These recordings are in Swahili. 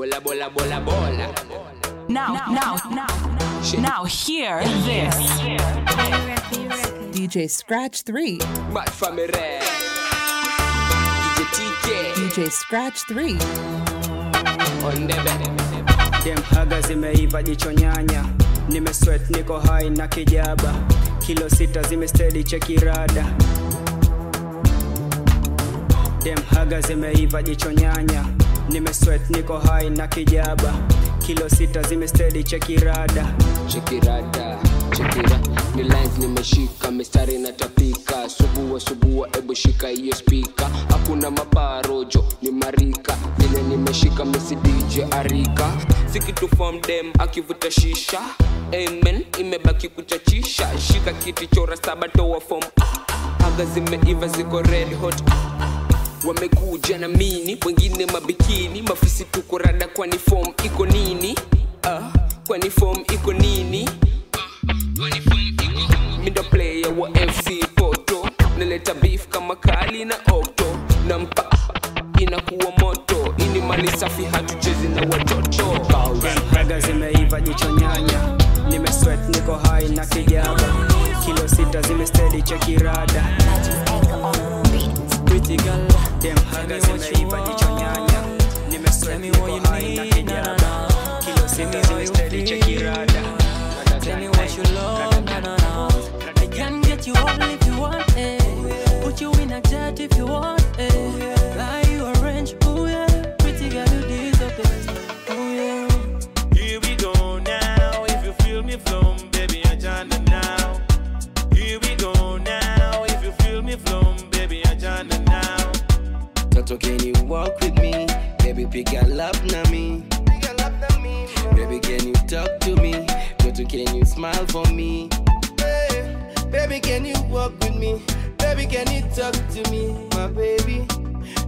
Bola, bola, bola, bola. Now, now, now, now, hear this. DJ Scratch 3. Match family. DJ TK. DJ Scratch 3. On the bed. dem haga zimeiva jicho nyanya nimeswet niko hai na kijaba kilo sita zimestedi chekirada dem haga zimeiva jicho nyanya nimeswet niko hai na kijaba. Kilo sita zimestedi chekirada Chekirada, chekira ni lines nimeshika mistari natapika subua subua ebu shika hiyo spika hakuna mabarojo ni marika. Vile nimeshika misi dj arika. Sikitu form dem akivuta shisha. Amen imebaki kuchachisha. Shika kiti chora saba toa form. Aga zimeiva ziko red hot wamekuja na mini wengine mabikini. Mafisi tuko rada kwani form iko nini? Uh, kwani form iko nini? Mindo player wa fc poto naleta beef kama kali na okto na mpa inakuwa moto. Ini mali safi hatuchezi na watoto. Haga zimeiva jicho nyanya. Nimeswet niko hai na kijaba. Kilo sita zimestedi chekirada girl, Them huggers in the evil, each on Nimesweat, niko high, knocking walk with me? Baby, pick your lap na me. Baby, can you talk to me? Toto, can you smile for me? Hey, baby, can you walk with me? Baby, can you talk to me, my baby?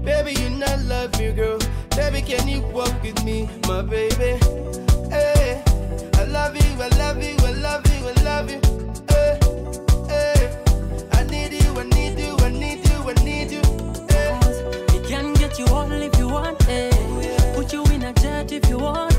Baby, you not love you, girl. Baby, can you walk with me, my baby? Hey, I love you, I love you, I love you, I love you. Hey, hey, I need you, I need you, I need you, I need you. Get you all if you want, eh. Put you in a jet if you want,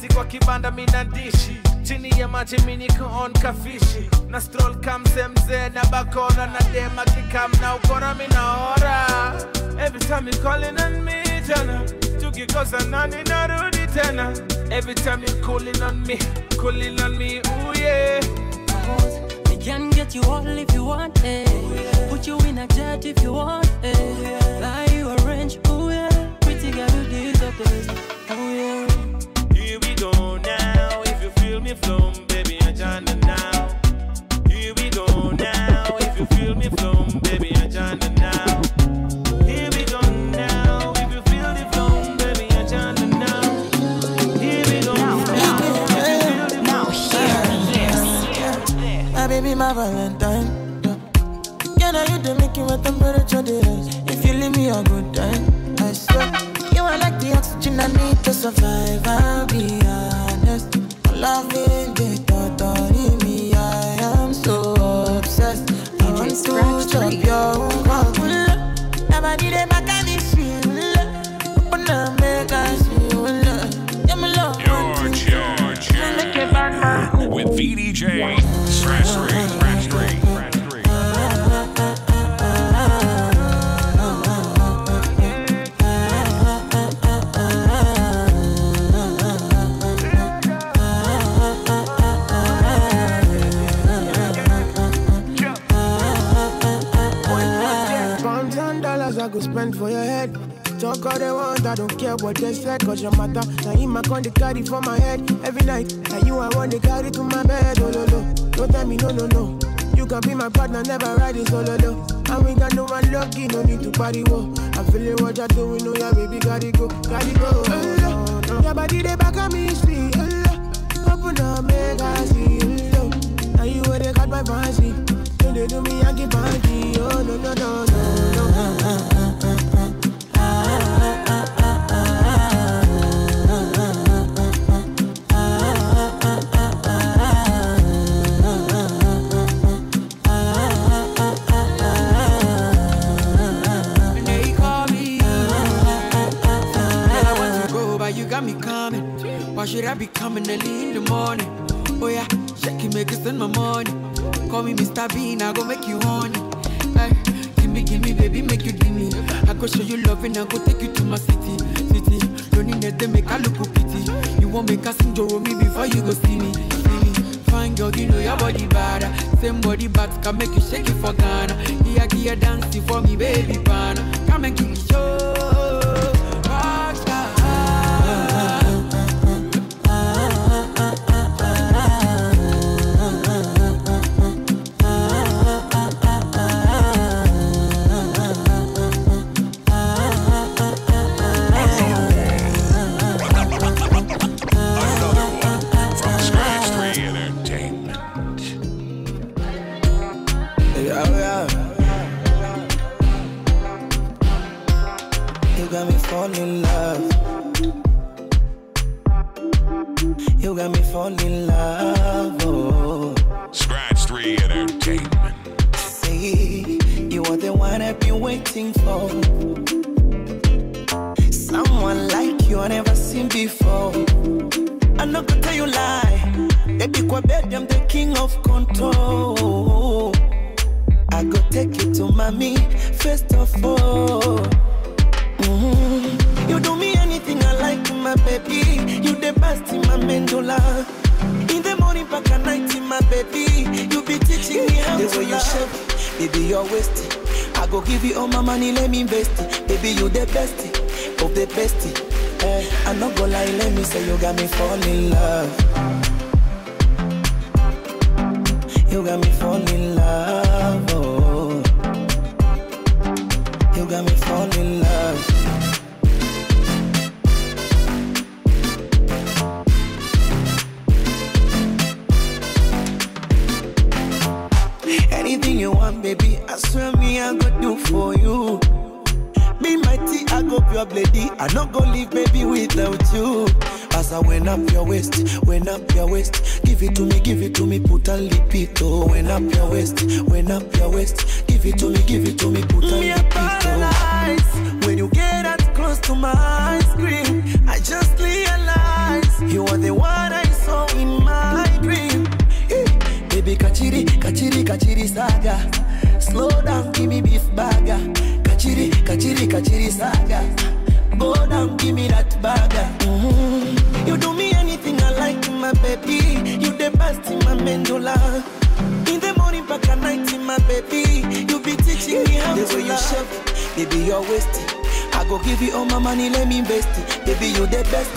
seti kwa kibanda mina dishi chini ya maji miniko on kafishi na stroll kamse mzee na bakora na dema kikam na ukora minaora every time you calling on me jana tukikosa nani narudi tena every time you calling on me calling on me ooh yeah I can get you all if you want, eh. Put you in a jet if you want, eh. Buy you a range, ooh yeah. Pretty girl, you deserve the best, ooh yeah. Me flum, baby, I jana now. Here we go now. If you feel me flum, baby, I jana now. Here we go now. If you feel the flum, baby, I jana now. Here we go now. Now, hear this. My baby, my Valentine. Can I you to make you a temperature rise? If you leave me a good time, I swear. You are like the oxygen I need to survive. I'll be honest. Loving the thought me, I am so obsessed. I want to drop your own Never did it back. Open up, make us love. George, George, George. With VDJ. call the ones I don't care what they say, cause your matter. Now you my con, they carry for my head every night. Now you I want to carry to my bed, oh no, no. Don't tell me no, no, no. You can be my partner, never ride it oh, solo, no. And we got no one lucky, no need to party, whoa. I feel feeling what you're doing, oh yeah, baby, gotta go, gotta go. Oh, no, no. Your body, they back on me, street, oh, no. Up, make I see, oh, no. Now you where they got my fancy. Don't they do me, I get funky, oh, no, no, no, no, no. Coming early in the morning. Oh yeah, shake it, make it send my money. Call me Mr. Bean, I go make you honey. Hey, give me, give me, baby, make you give me. I go show you love and I go take you to my city, city. Need they make I look pity. You won't make us sing me before you go see me, see me. Fine girl, you know your body bad. Same body but can make you shake it for Ghana. Here, here, dancing for me, baby, pana. Come and give me show. You got me falling in love. Oh. Scratch 3 Entertainment. Say you are the one I've been waiting for. Someone like you I never seen before. I'm not gonna tell you lie. Baby, kwa bed, I'm the king of control. I go take you to mommy first of all. Mhm. You do me anything I like, my baby. You the best in my mandula. In the morning, back at night, my baby. You be teaching me how the way you shape, baby, you're wasting. I go give you all my money, let me invest it. Baby, you the best of the best. Eh, I'm not gonna lie, let me say you got me fall in love. You got me fall in love. Oh. You got me fall in love. You want, baby, I swear me I go do for you. Be tea, I go pure lady. I not go leave, baby, without you. As I went up your waist, went up your waist. Give it to me, give it to me, put a lipito. Oh. Went up your waist, went up your waist. Give it to me, give it to me, put a lipito. Oh. When you get that close to my screen, I just realize you are the one I saw in my Kachiri, kachiri, kachiri saga. Slow down, give me beef burger. Kachiri, kachiri, kachiri saga. Go down, give me that burger. Mhm. You do me anything I like, my baby. You the best in my mandula. In the morning, back at night, my baby. You be teaching me how to way love. you shape, baby, you're wasting. I go give you all my money, let me invest it. Baby, you the best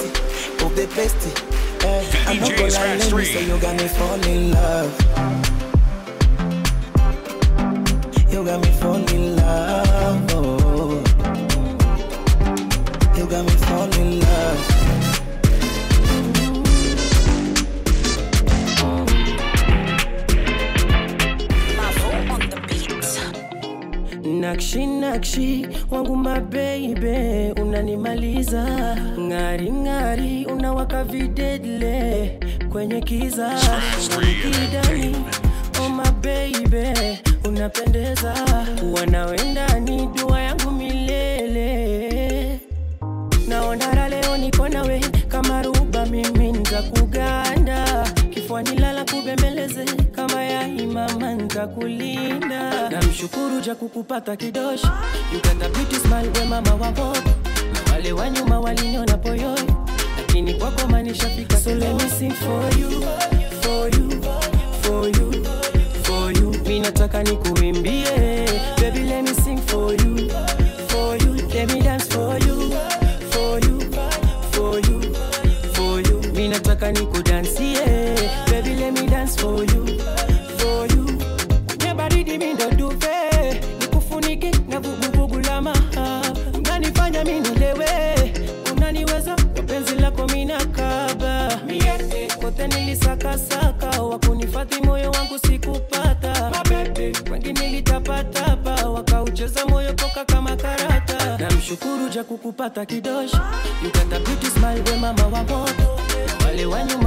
of the best love. I know go lie, let me say you got me falling love. You got me falling love. Oh. You got me. Nakshi nakshi. Wangu mabeibe unanimaliza. Ng'ari ng'ari unawaka videdle kwenye kiza. Kidani oh unapendeza. Wanawendani dua yangu milele. Naondara leo niko nawe imama na mshukuru ja kukupata kidoshi. Uganda beauty smile we mama wa na wale wa nyuma waliniona poyoi lakini kwako manishafika so let me sing for you for you for you for you. Mi nataka nikuimbie namshukuru kidosho. you got a beauty smile we mama wa moto wale wa nyuma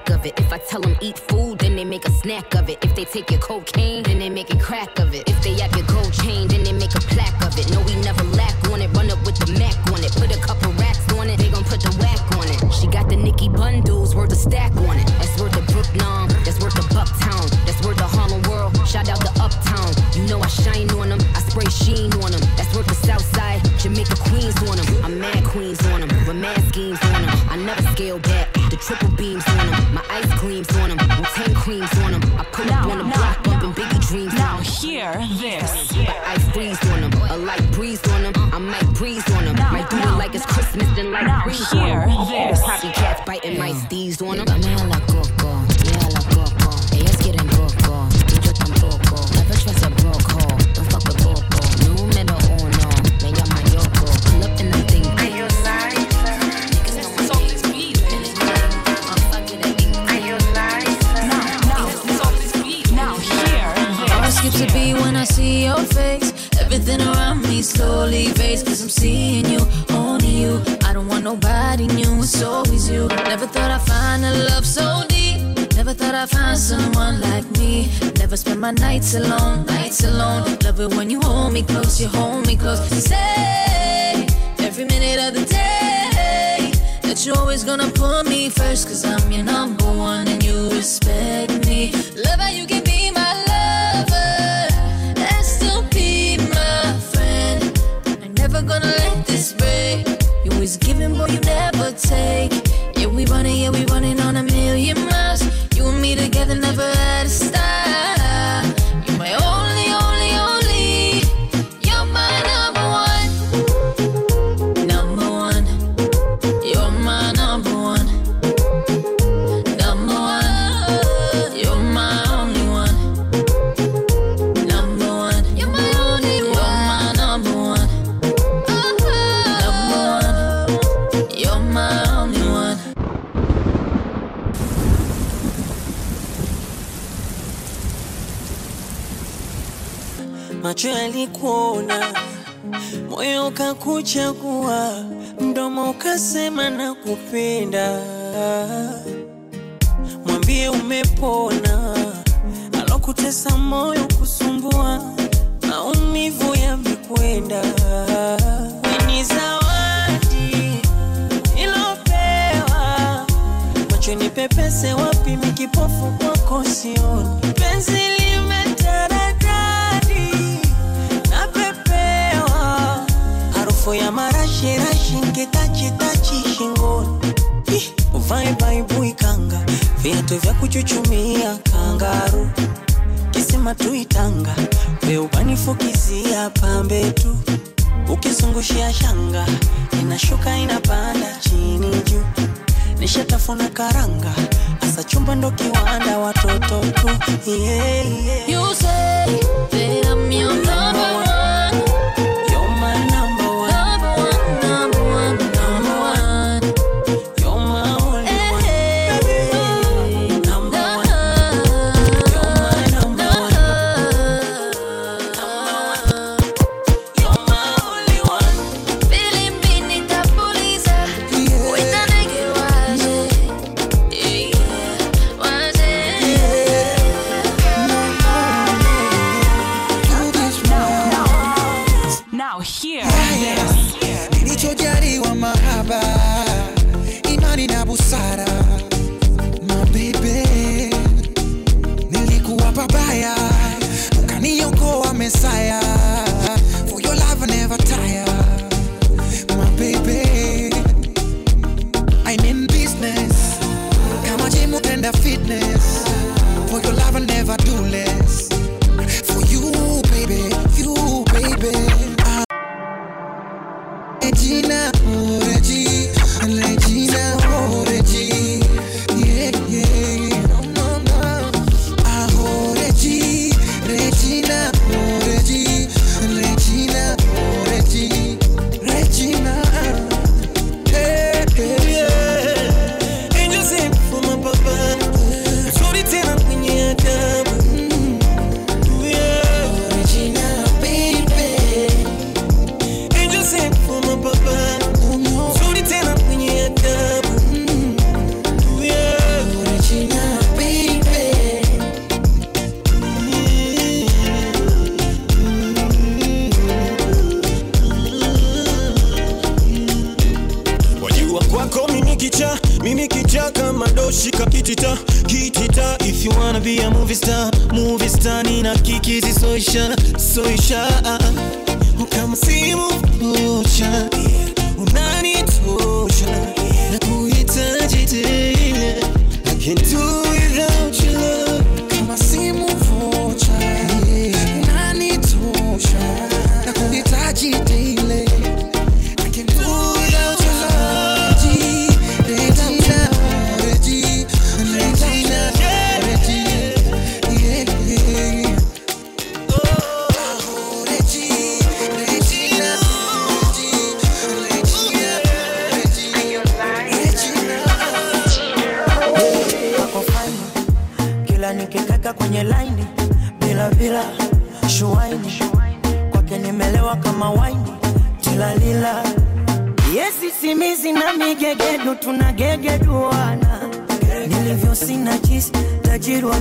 lack of it. If I tell them eat food, then they make a snack of it. If they take your cocaine, then they make a crack of it. If they act my nights alone, nights alone. Love it when you hold me close, you hold me close. You say every minute of the day that you're always gonna put me first, cause I'm your number one and you respect me. Love how you get kukuona, moyo kakuchagua mdomo ukasema na kupenda. Mwambie umepona, alokutesa moyo kusumbua, maumivu yamekwenda. Ni zawadi ilopewa, macho ni pepese, wapi mikipofu kwako sioni penzi Harufu ya marashi rashi nkitachi tachi shingoni, uvae baibu ikanga, viatu vya kuchuchumia kangaru, kisima tuitanga, veubanifukizia pambe tu, ukizungushia shanga, inashuka inapanda chini juu, nishatafuna karanga, asa chumba ndo kiwanda watoto tu, yeah, yeah. You say that I'm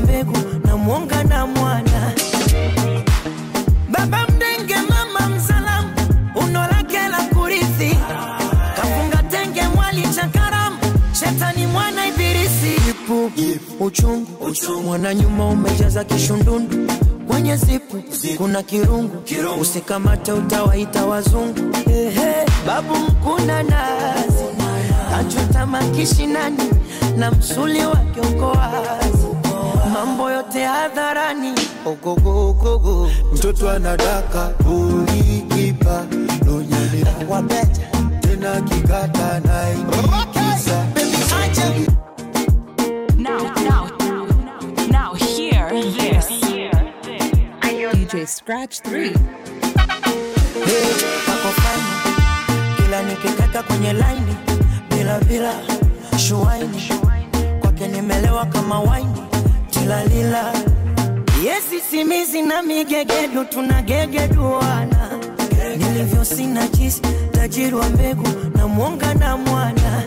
mbegu na mwonga na mwana. Baba mdenge mama msalamu uno lake la kurithi. Kafunga tenge mwali cha karamu shetani mwana ibilisi. Ipu uchungu, mwana nyuma umejaza kishundundu. Kwenye zipu kuna kirungu, usikamate utawaita wazungu. Ehe, babu mkuna nazi. Achota makishinani na msuli wake uko wazi mambo yote hadharani. Ogogogogo mtoto anadaka ulikipa lonyani wabeta tena kikata naikiza Now, now, now, hear this. DJ Scratch 3. wako fine. Kila nikikata kwenye laini bila bila shuaini kwake nimelewa kama waini tilalila yesi simizi na migegedu tunagegeduana nilivyo sina jisi tajiri wa mbegu na mwonga na mwana.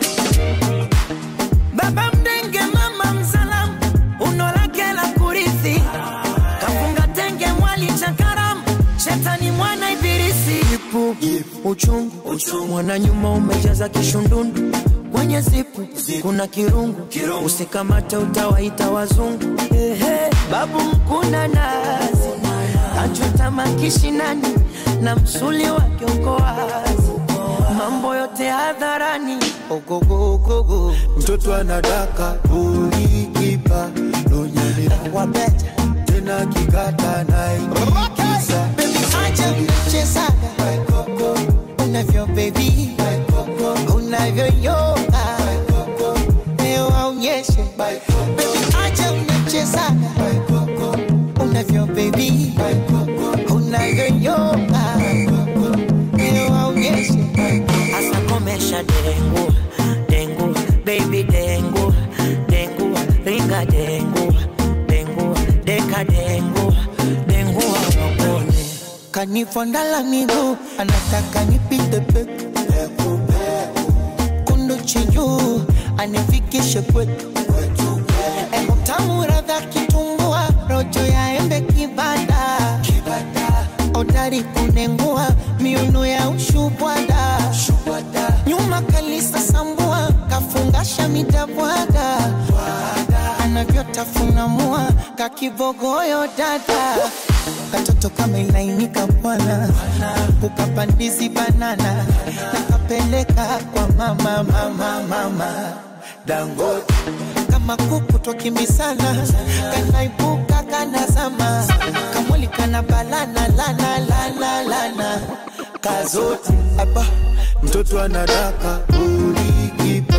Baba mdenge mama msalamu uno lake la kurithi. Kafunga tenge mwali cha karamu shetani mwana ibilisi. Ipu uchungu, mwana nyuma umejaza kishundundu kwenye zipu kuna kirungu, kirungu. usikamate utawaita wazungu. Ehe, babu mkuna nazi. Achota makishinani na msuli wake uko mambo yote hadharani. Ogogogogo mtoto anadaka ulikipa. Lonyelea wabeta tena kikata mchezaga unavyo bebi unavyoyoga Baby, acha mchezaga unavyo bebi unavyoyoga leo aonyeshe asa komesha dengu dengu baby dengu dengu ringa dengu dengu deka dengu dengu awapone kanifondala miguu anataka nipite peku kundu chinyu anifikishe kwetu tamu radha kitumbua rojo ya embe kibada odari kunengua miuno ya ushubwada nyuma kalisa sambua kafungasha midabwada anavyotafuna mua kakibogoyo dada. Katoto kamelainika bwana. Ukapandizi banana. Nakapeleka kwa mama mama mama. Dangote kama kuku twakimbisana kanaibuka kanazama kamwali kana balana lana lana lana. Kazoti aba mtoto anadaka ulikipa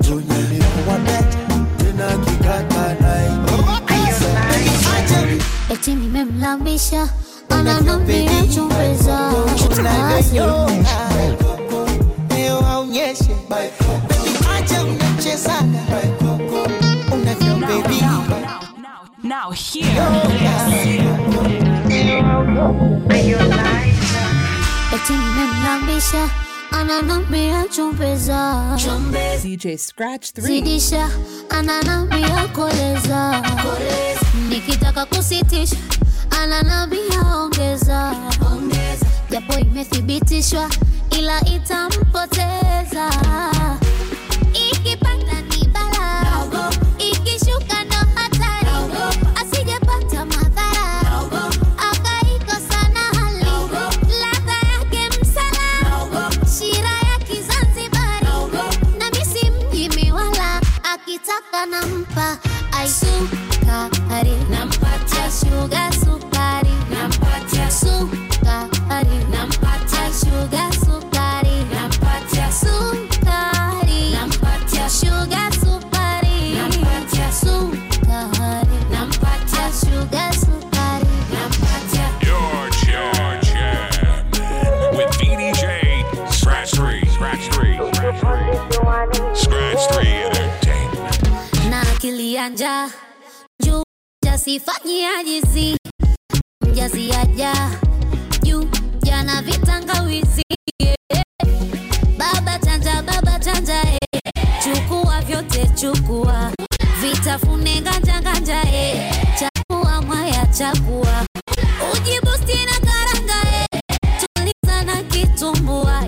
jonyelea wabeta tena kikata naikiza eti nimemlambisha ananambia chumbeza aonyeshe. Baby, acha unachezaga Now hear this. eti chumbeza DJ Scratch 3. zidisha ananambia koleza nikitaka kusitisha ananambia ongeza japo imethibitishwa ila itampoteza sukari nampatia shuga jasifanyiajizi mjaziaja juu jana vitangawizi baba chanja baba chanja eh. chukua vyote chukua vitafune nganja nganja eh. chakua mwaya chakua ujibusti karanga eh. na kitumbua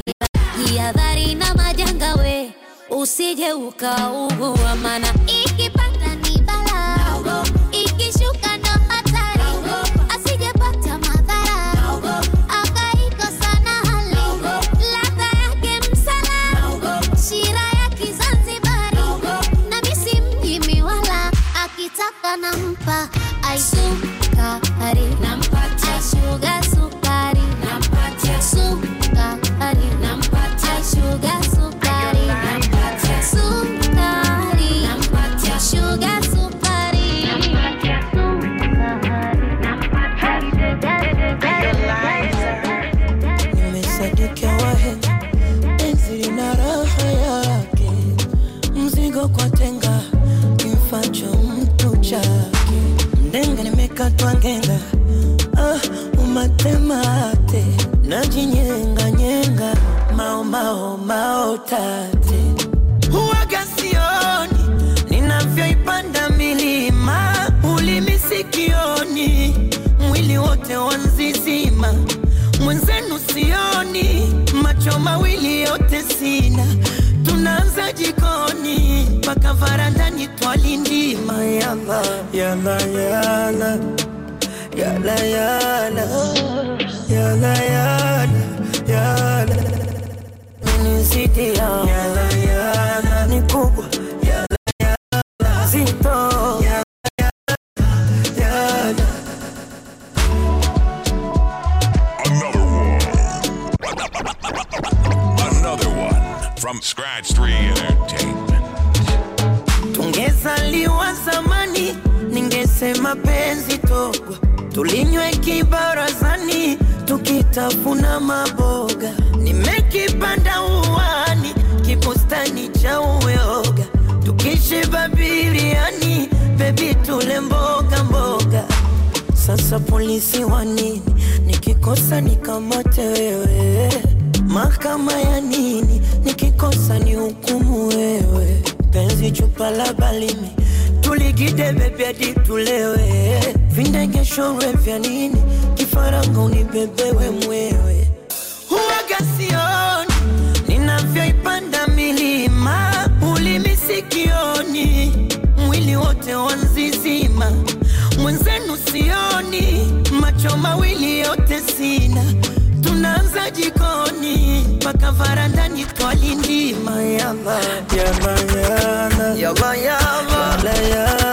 jihadhari na majanga we usije ukaugua mana ikipanda sina, tunaanza jikoni mpaka varandani twalindima. Yala yala. Yala yala. Yala yala yala. Yala yala Scratch 3 Entertainment. Tungezaliwa zamani, ningesema penzi togwa, tulinywe kibarazani, tukitafuna maboga. Nimekipanda uwani, kibustani cha uyoga, tukishiba biriani, bebi tule mboga mboga. Sasa polisi wa nini? Nikikosa nikamate wewe, mahakama ya nini? Nikikosa ni hukumu wewe, penzi chupa la balimi. Tuligide bebe hadi tulewe, vindegeshorwe vya nini? Kifaranga unibebewe mwewe, huwaga sioni ninavyoipanda milima, ulimi sikioni, mwili wote wanzizima, mwenzenu sioni, macho mawili yote sina, tunaanza jikoni mpaka varandani twalindima. Yala yala yala yala yala yala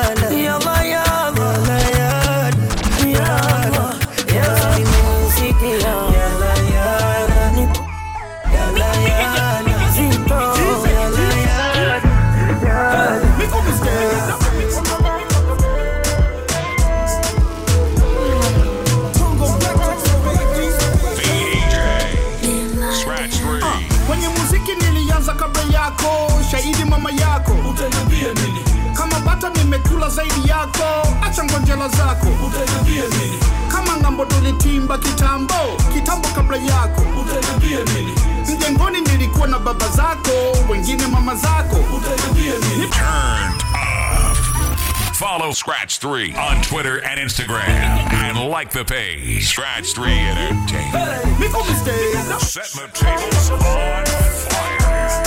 nimekula zaidi yako. Acha ngonjela zako. Utaniambia nini? Kama ngambo tulitimba kitambo kitambo kabla yako. Utaniambia nini? Mjengoni nilikuwa na baba zako wengine mama zako. Utaniambia nini? Turned up. Follow Scratch 3 on Twitter and Instagram and like the page. Scratch 3 Entertainment. Setting the tables on fire.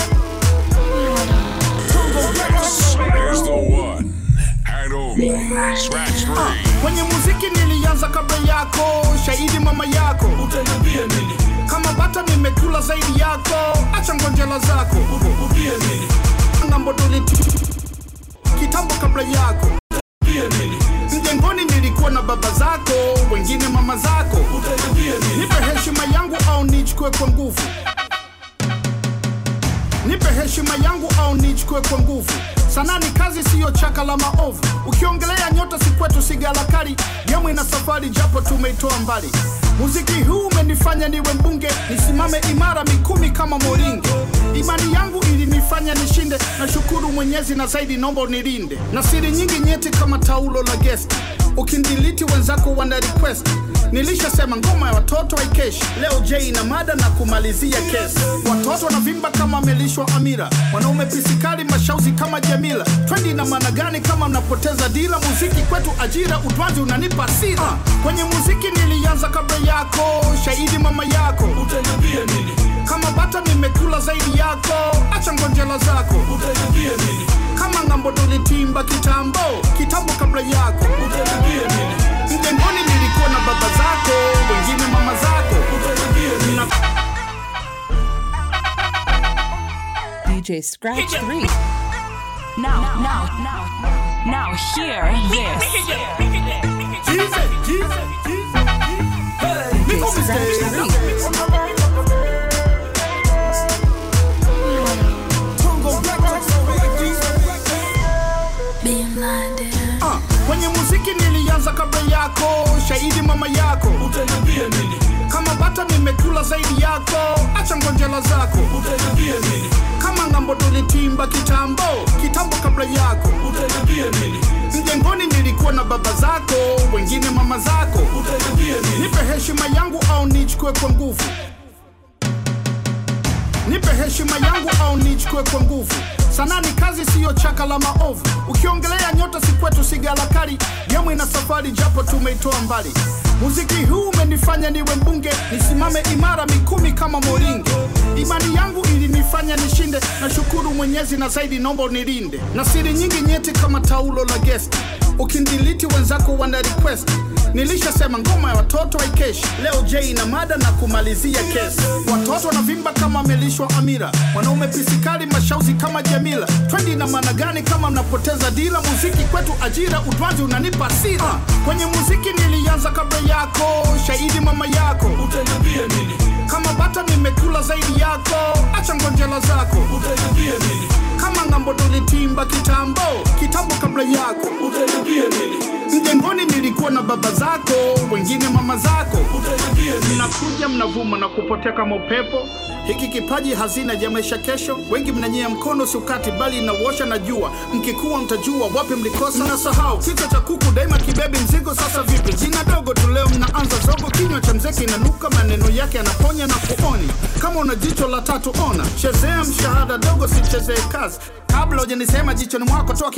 Here's the one 3. kwenye muziki nilianza kabla yako shahidi mama yako. Utaniambia nini? Kama bata nimekula zaidi yako acha ngonjela zako. Tuliti kitambo kabla yako. Mjengoni nilikuwa na baba zako wengine mama zako. Nipe heshima yangu au nichukue kwa nguvu? Nipe heshima yangu au nichukue kwa nguvu sanaa ni kazi siyo chaka la maovu. Ukiongelea nyota si kwetu sigalakari yemwe na safari japo tumeitoa mbali. Muziki huu umenifanya niwe mbunge. Nisimame imara mikumi kama moringe. Imani yangu ilinifanya nishinde. Na shukuru mwenyezi na zaidi nombo unilinde. Na siri nyingi nyeti kama taulo la gesti. ukindiliti wenzako wana request nilishasema ngoma ya watoto haikeshi. Leo j ina mada na kumalizia kesi. Watoto wanavimba kama amelishwa amira. Wanaume pisikali mashauzi kama jamila. Twendi na maana gani kama mnapoteza dila muziki kwetu ajira utwazi unanipa sira kwenye muziki nilianza kabla yako. Shahidi mama yako. Utaniambia nini? Kama bata nimekula zaidi yako. Acha ngonjela zako. Utaniambia nini? Kama ng'ambo tulitimba kitambo kitambo kabla yako. Utaniambia nini nilikuwa na baba zako wengine mama zako DJ Scratch 3. Now, now, now, now, hear this. DJ Scratch 3. Ah, kwenye muziki nilianza kabla yako. Shahidi mama yako. Utaniambia nini? Kama bata nimekula zaidi yako. Acha ngonjela zako. Utaniambia nini? Kama ng'ambo tulitimba kitambo kitambo kabla yako. Utaniambia nini? Mjengoni nilikuwa na baba zako wengine mama zako. Utaniambia nini? Nipe heshima yangu au nichukue kwa nguvu? Nipe heshima yangu au nichukue kwa nguvu sanaa ni kazi siyo chaka la maovu. Ukiongelea nyota si kwetu sigalakari gemu ina safari japo tumeitoa mbali. Muziki huu umenifanya niwe mbunge. Nisimame imara mikumi kama moringe. Imani yangu ilinifanya nishinde. Na shukuru mwenyezi na zaidi nombo unilinde. Na siri nyingi nyeti kama taulo la guest ukindiliti wenzako wana request. Nilishasema ngoma ya watoto haikeshi. Leo j na mada na kumalizia kesi watoto wanavimba kama amelishwa amira. Wanaume pisikali mashauzi kama jamila. Twendi na maana gani kama mnapoteza dila muziki kwetu ajira utwazi unanipa sira. Kwenye muziki nilianza kabla yako. Shahidi mama yako. Utaniambia nini? Kama bata nimekula zaidi yako. Acha ngonjela zako. Utaniambia nini kama ng'ambo tulitimba kitambo. Kitambo kabla yako utaniambia nini mjengoni nilikuwa na baba zako wengine mama zako. Mnakuja mnavuma na kupotea kama upepo. Hiki kipaji hazina ya maisha kesho. Wengi mnanyea mkono sukati bali inawosha na jua. Mkikuwa mtajua wapi mlikosa. Mnasahau kichwa cha kuku daima kibebi mzigo. Sasa vipi? Jina dogo tu leo mnaanza zogo. Kinywa cha mzeki inanuka maneno yake yanaponya na kuoni. Kama una jicho la tatu ona. Chezea mshahada dogo sichezee kazi kabla hujanisema jichoni mwako toa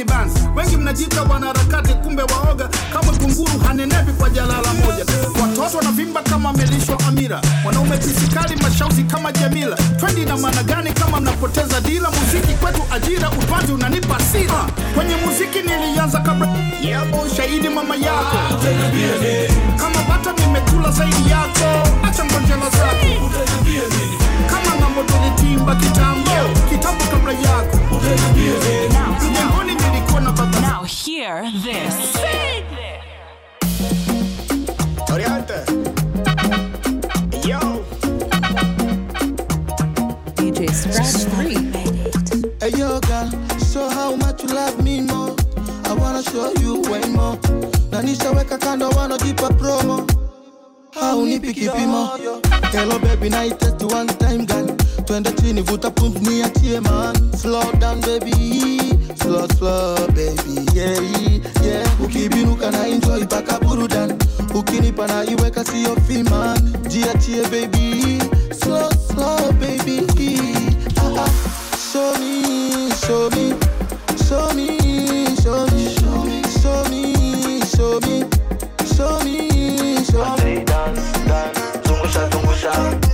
wengi mnajita wanaharakati kumbe waoga. Kama kunguru hanenepi kwa jalala moja. Watoto wanavimba kama melisho amira. Wanaume pisikali mashauzi kama jamila. Twendi na maana gani kama mnapoteza dila? Muziki kwetu ajira upanzi unanipa sira kwenye muziki nilianza kabla yako shahidi mama yako. Kama bata nimekula zaidi yako. Acha ngonjela zako. Kama ng'ambo tulitimba kitambo kitambo kabla yako mjengoni nilikuwa na baba Now, hear this. Oriente. Yo. DJ Scratch 3. Hey yo, girl, show how much you love me more. I wanna show you way more. Na nishaweka kando, wanna jipa promo. Haunipi kipimo. Hello baby, na test one time girl. Twende chini, vuta pump, niachie man. Slow down baby, slow slow baby, yeah yeah. Ukibinuka na enjoy paka burudani. Ukinipa na iweka sio fiman. Jiachie baby, slow slow baby. Ah, ah. Show me, show me, show me, show me, show me, show me, show me, show me, show me. dance, dance, zungusha, zungusha, zungusha,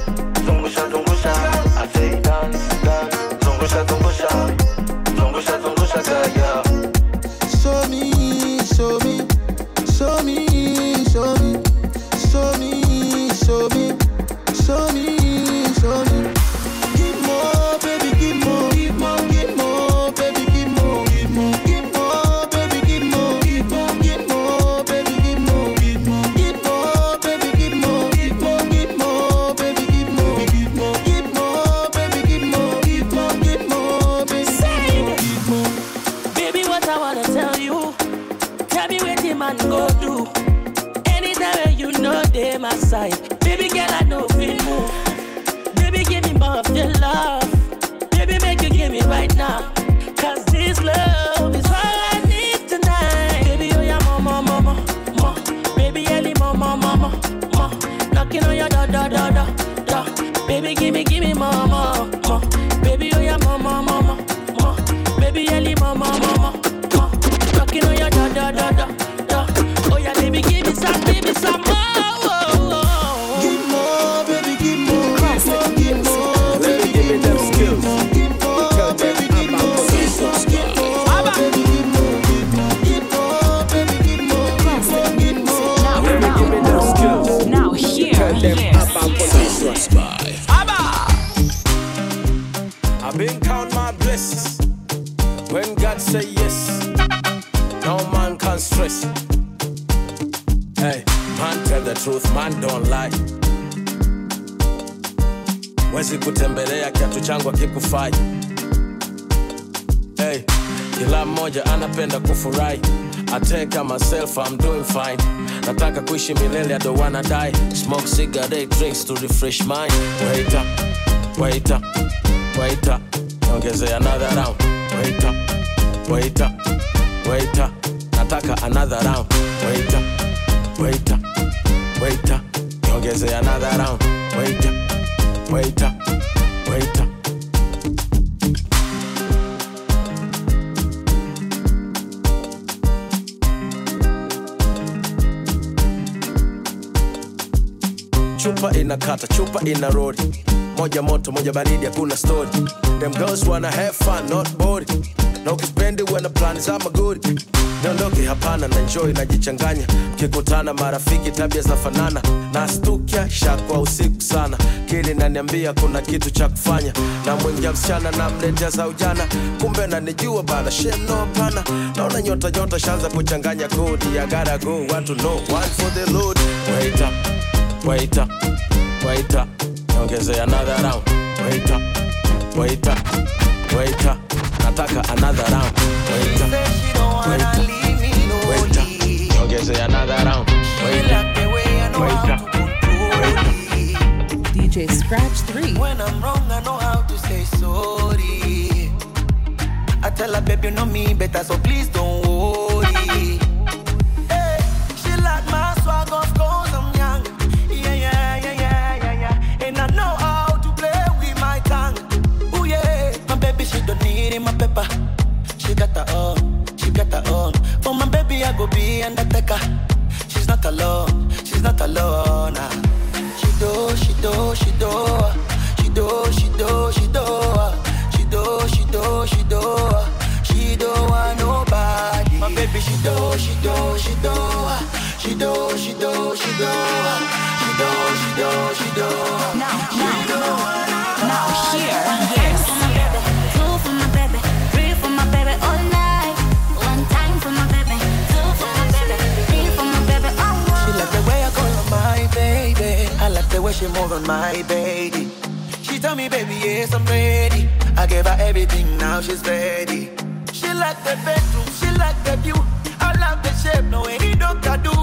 tell myself I'm doing fine. Nataka kuishi milele, I don't wanna die. Smoke cigarette, drinks to refresh mind. Waiter, waiter, waiter, ongezea another round. Waiter, waiter, waiter, nataka another round. Waiter, waiter, waiter, ongezea another round. Waiter, waiter. chupa ina kata chupa ina rodi. Moja moto moja baridi hakuna story. Them girls wanna have fun not bored na ukipendi wana plani za magori. Niondoke hapana na njoi najichanganya kikutana marafiki tabia za fanana na stukia shakwa usiku sana. Kili naniambia kuna kitu cha kufanya. Na mwingia msichana na namletea za ujana. Kumbe nanijua bana shemno hapana naona nyota nyota shanza kuchanganya kodi ya garago watu no one for the load. Wait up. waiter, waiter, niongezee another round, waiter, waiter, waiter, nataka another round, waiter, waiter, waiter, niongezee another round, waiter, waiter, waiter. DJ Scratch 3. When I'm wrong, I know how to say sorry. I tell her, baby, you know me better, so please don't worry. more on my baby. She tell me, baby, yes, I'm ready. I gave her everything, now she's ready. She like the bedroom, she like the view. I love the shape, no way, he don't do.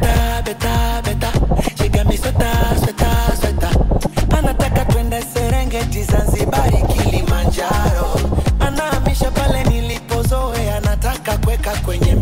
Better, better, better. She got me sweater, sweater, sweater. Anataka twende Serengeti, Zanzibari, Kilimanjaro. Anahamisha pale nilipozoea, anataka kweka kwenye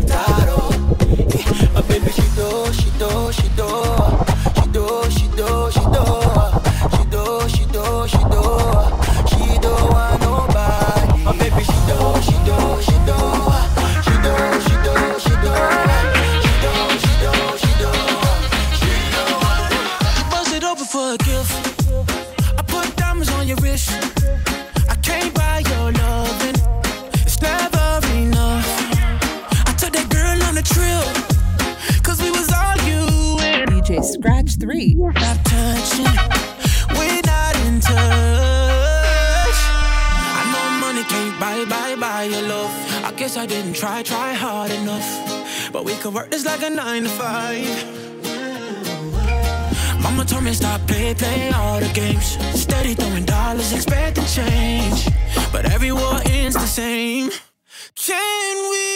play all the games. Steady throwing dollars, expect to change. But every war ends the same. Can we?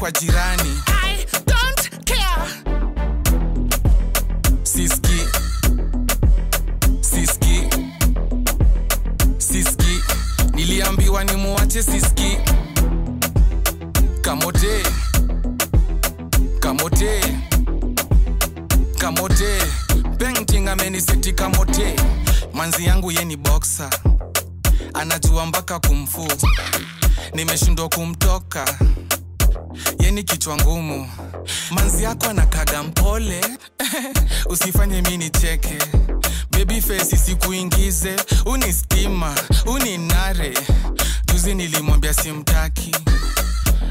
Kwa jirani. I don't care. Siski, siski, siski, niliambiwa ni muache siski. Kamote. Kamote. Kamote. Painting ameniseti kamote. Manzi yangu ye ni boxer. Anajua mpaka kumfu. Nimeshindwa kumtoka ye ni kichwa ngumu? Manzi yako anakaga mpole. Usifanye mi nicheke. Baby face sikuingize uni stima uni nare. Juzi nilimwambia simtaki.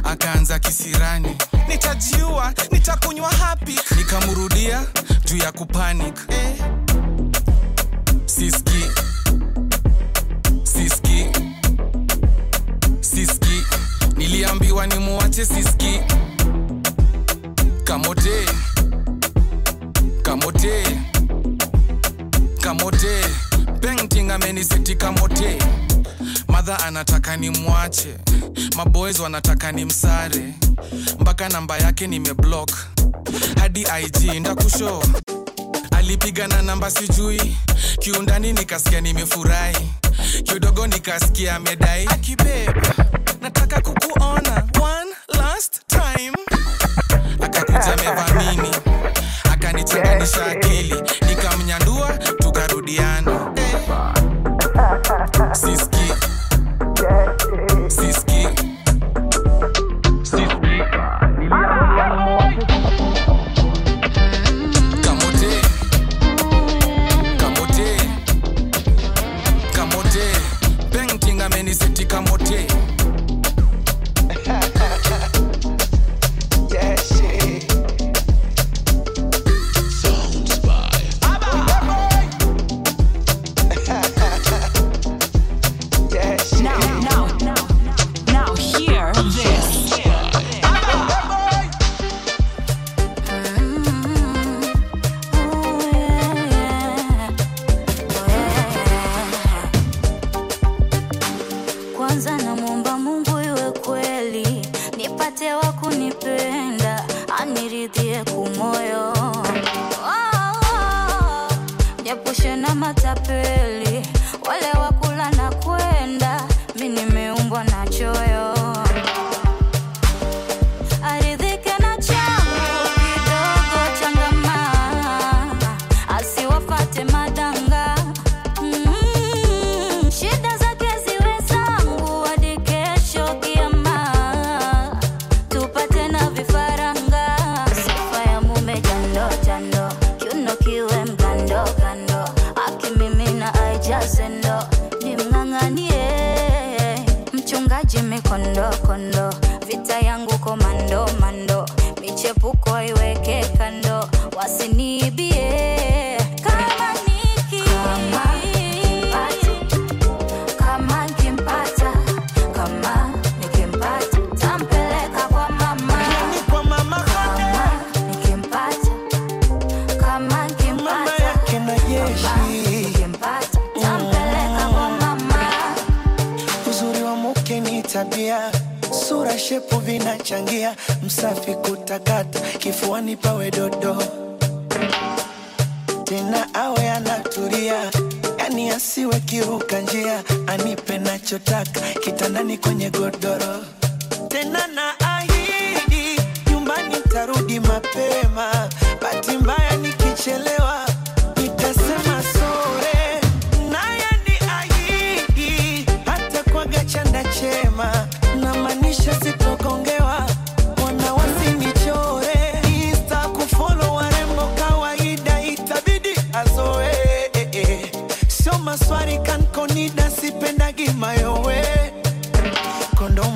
Akaanza kisirani. Nitajiua nitakunywa hapi nikamrudia juu ya kupanic. Eh. siski muache siski. Kamote. Kamote. Kamote. Painting ameniseti kamote. Madha anataka ni mwache. Maboys wanataka ni msare. Mpaka namba yake nimeblock hadi ig ndakusho alipiga na namba sijui. Kiundani nikasikia nimefurahi. Kidogo nikasikia medai akibeba. Nataka last time akakuja mevamini akanichanganisha akili. Nikamnyandua tukarudiana. Siski siski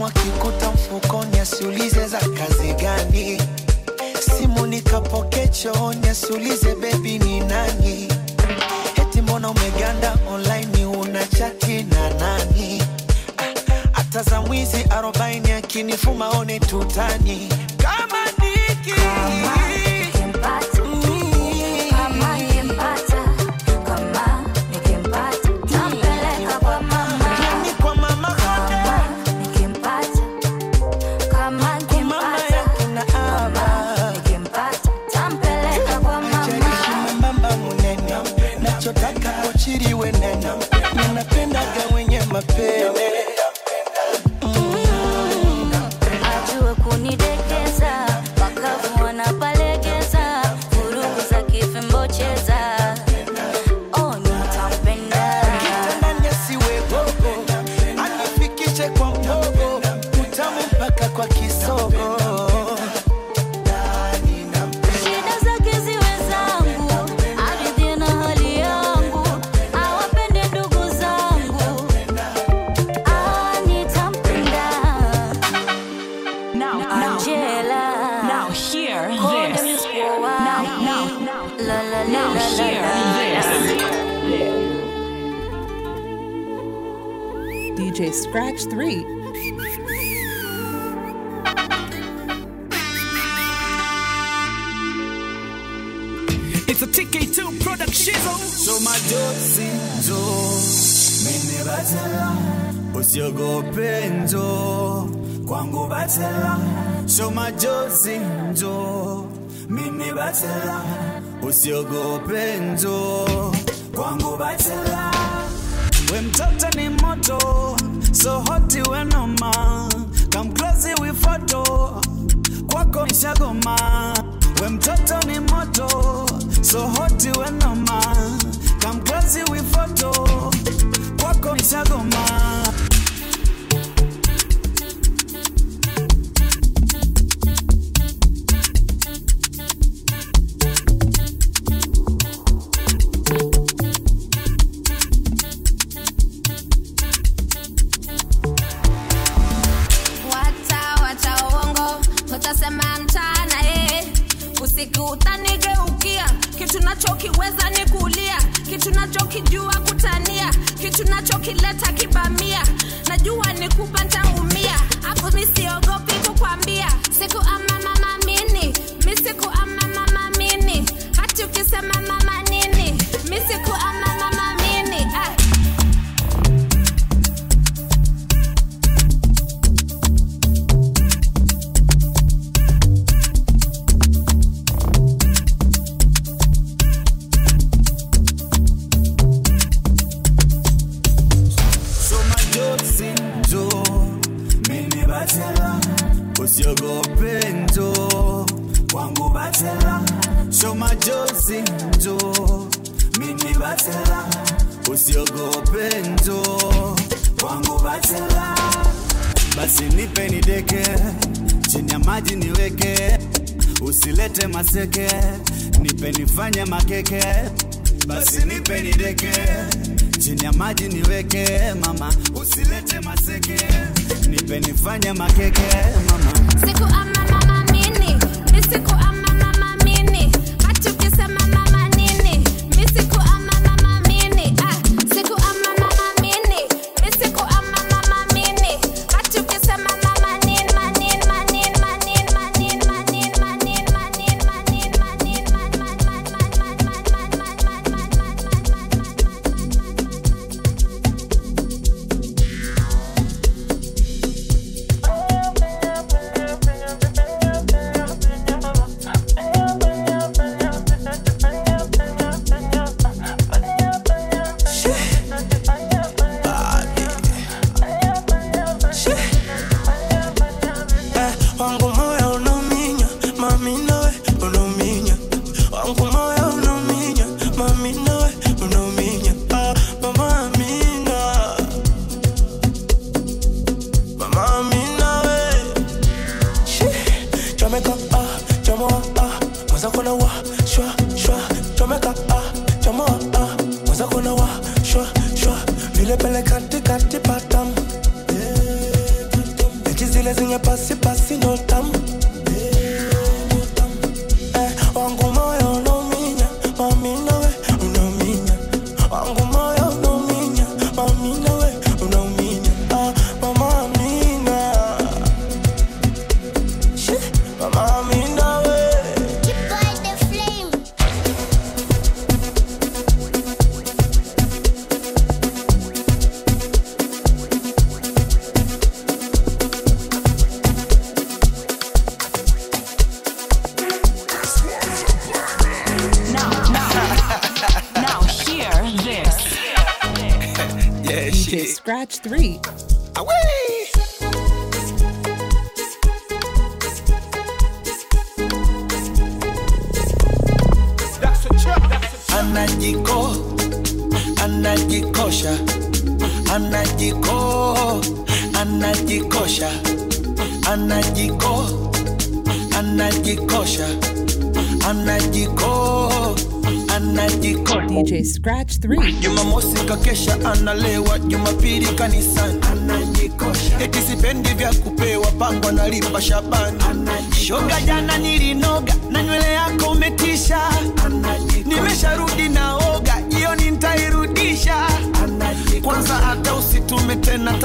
simu akikuta mfukoni asiulize za kazi gani, simu nikapoke chooni asiulize bebi ni nani, eti mbona umeganda online una chati na nani? Hata za mwizi arobaini akinifuma one tutani. Kama niki. scratch three. It's a TK2 product. Shizzle. So my dosi mimi batela usiogope njo kwangu batela so majozi njo mimi batela usiogope njo kwangu batela When touching ni moto so hoti wenoma come close we photo. Kwako nishagoma we mtoto ni moto. So hoti wenoma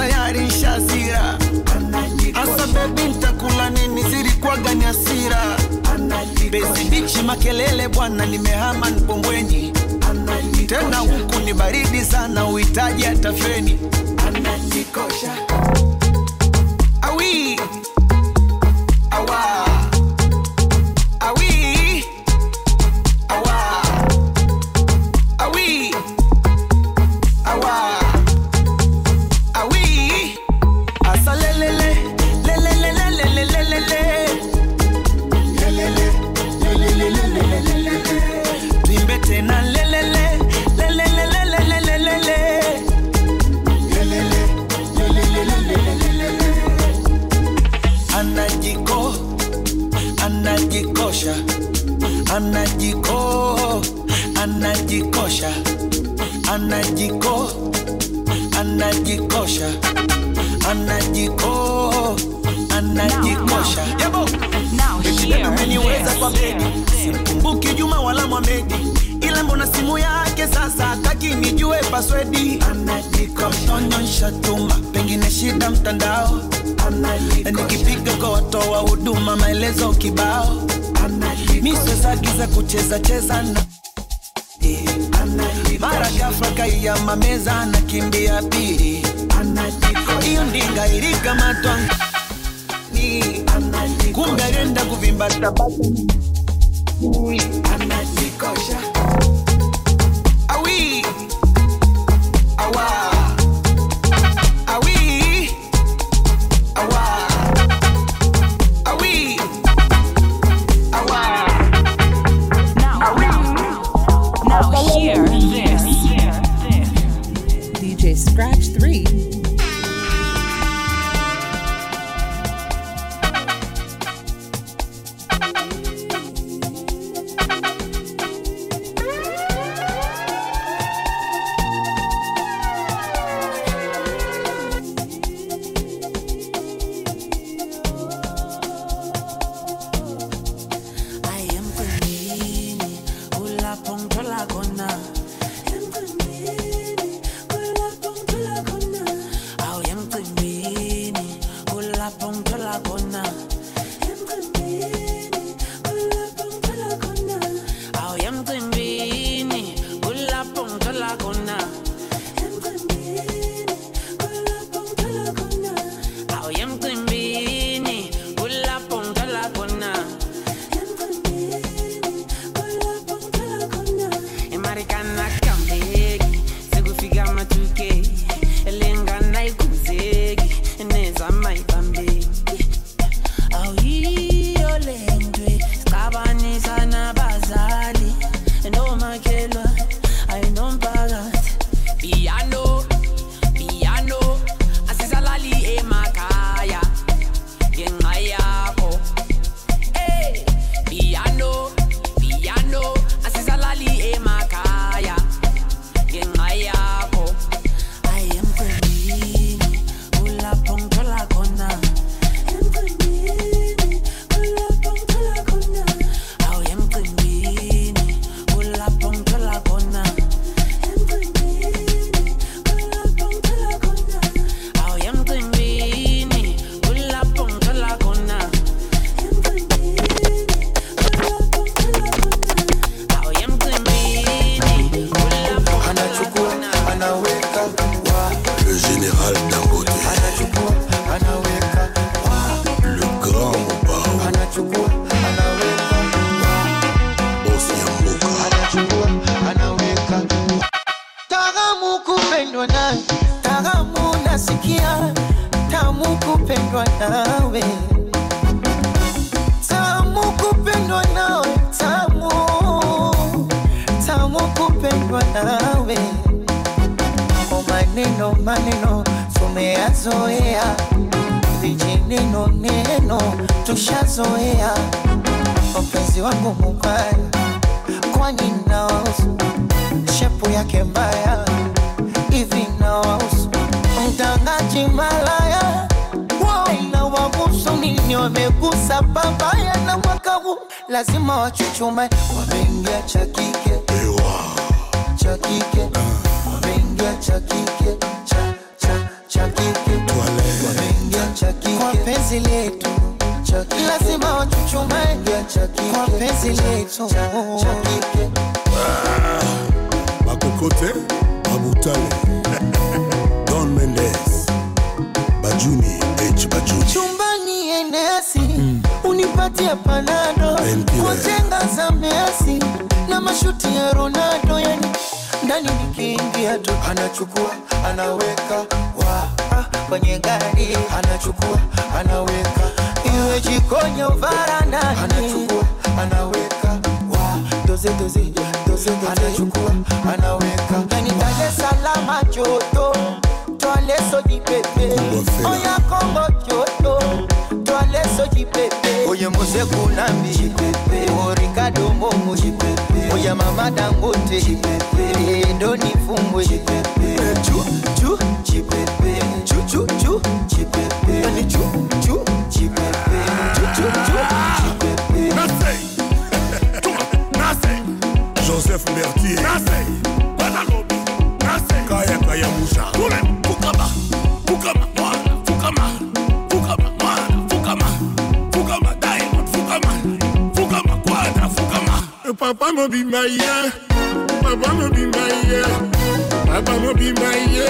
tayari nshazira hasa bebi ntakula nini? Zilikwaga ni asira bezibichi makelele bwana nimehama npombwenyi tena huku ni baridi sana uhitaji atafeni analikosha awi. Awa. Awi. Zedi, simkumbuki Juma wala Mohamed, ila mbona simu yake sasa taki nijue paswedi, anajikonyonyesha tuma, pengine shida mtandao, nikipiga kwa watoa huduma maelezo kibao, miswezagiza kucheza cheza na. Mara ghafla kaia mameza nakimbia pili, hiyo ndinga ilikamatwa kumbe alienda kuvimba tabaka. I'm not the kosher. nawe kwa oh, maneno maneno tumeyazoea, vijineno neno tushazoea. Mpenzi wangu mubaya, kwani nawahusu? Shepu yake mbaya hivi nawahusu? Mtangaji malaya inawahusu nini? Wamegusa papaya na mwaka huu lazima wachuchuma wameingia cha kike cha kike. Wameingia cha kike cha cha cha kike. Wameingia cha kike. Kwa penzi letu. Lazima wachuchume. Cha kwa penzi letu. bakokote babutale don mendes. Bajuni h bajuni. Chumbani enesi unipatie panado. Kwa chenga za measi na mashuti ya ronaldo yani ndani nikiingia tu. Anachukua anaweka wa? Ah, kwenye gari. Anachukua anaweka iwe jikoni au varandani. Anachukua anaweka wa? Doze doze doze doze. Anachukua anaweka yani Dar salama joto. Twale soji pepe. Oya Kongo joto so chipepe oye muzeku nambi chipepe o ricardo mbongo chipepe oya mama dangote. Chipepe ndoni fumbwe chipepe papa mobimba ye papa mobimba ye papa mobimba ye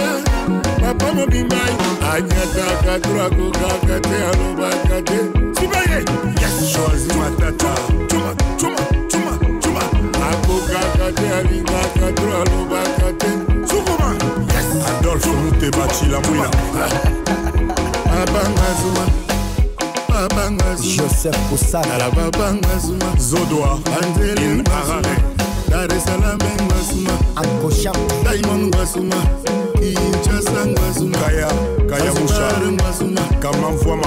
papa mobimba ye anyataka turakokaka te alobaka te sibaye yes choisi matata chuma chuma chuma chuma akokaka te alingaka to alobaka te sukuma. Yes. Adolphe mutebacila mwina. Abanga zuma babanga joseph kusana babanga zuma. Zodwa anzele ngwasuma dar es salaam ngwasuma ankosha diamond ngwasuma kinshasa ngwasuma kaya kaya musha ngwasuma kamamfwama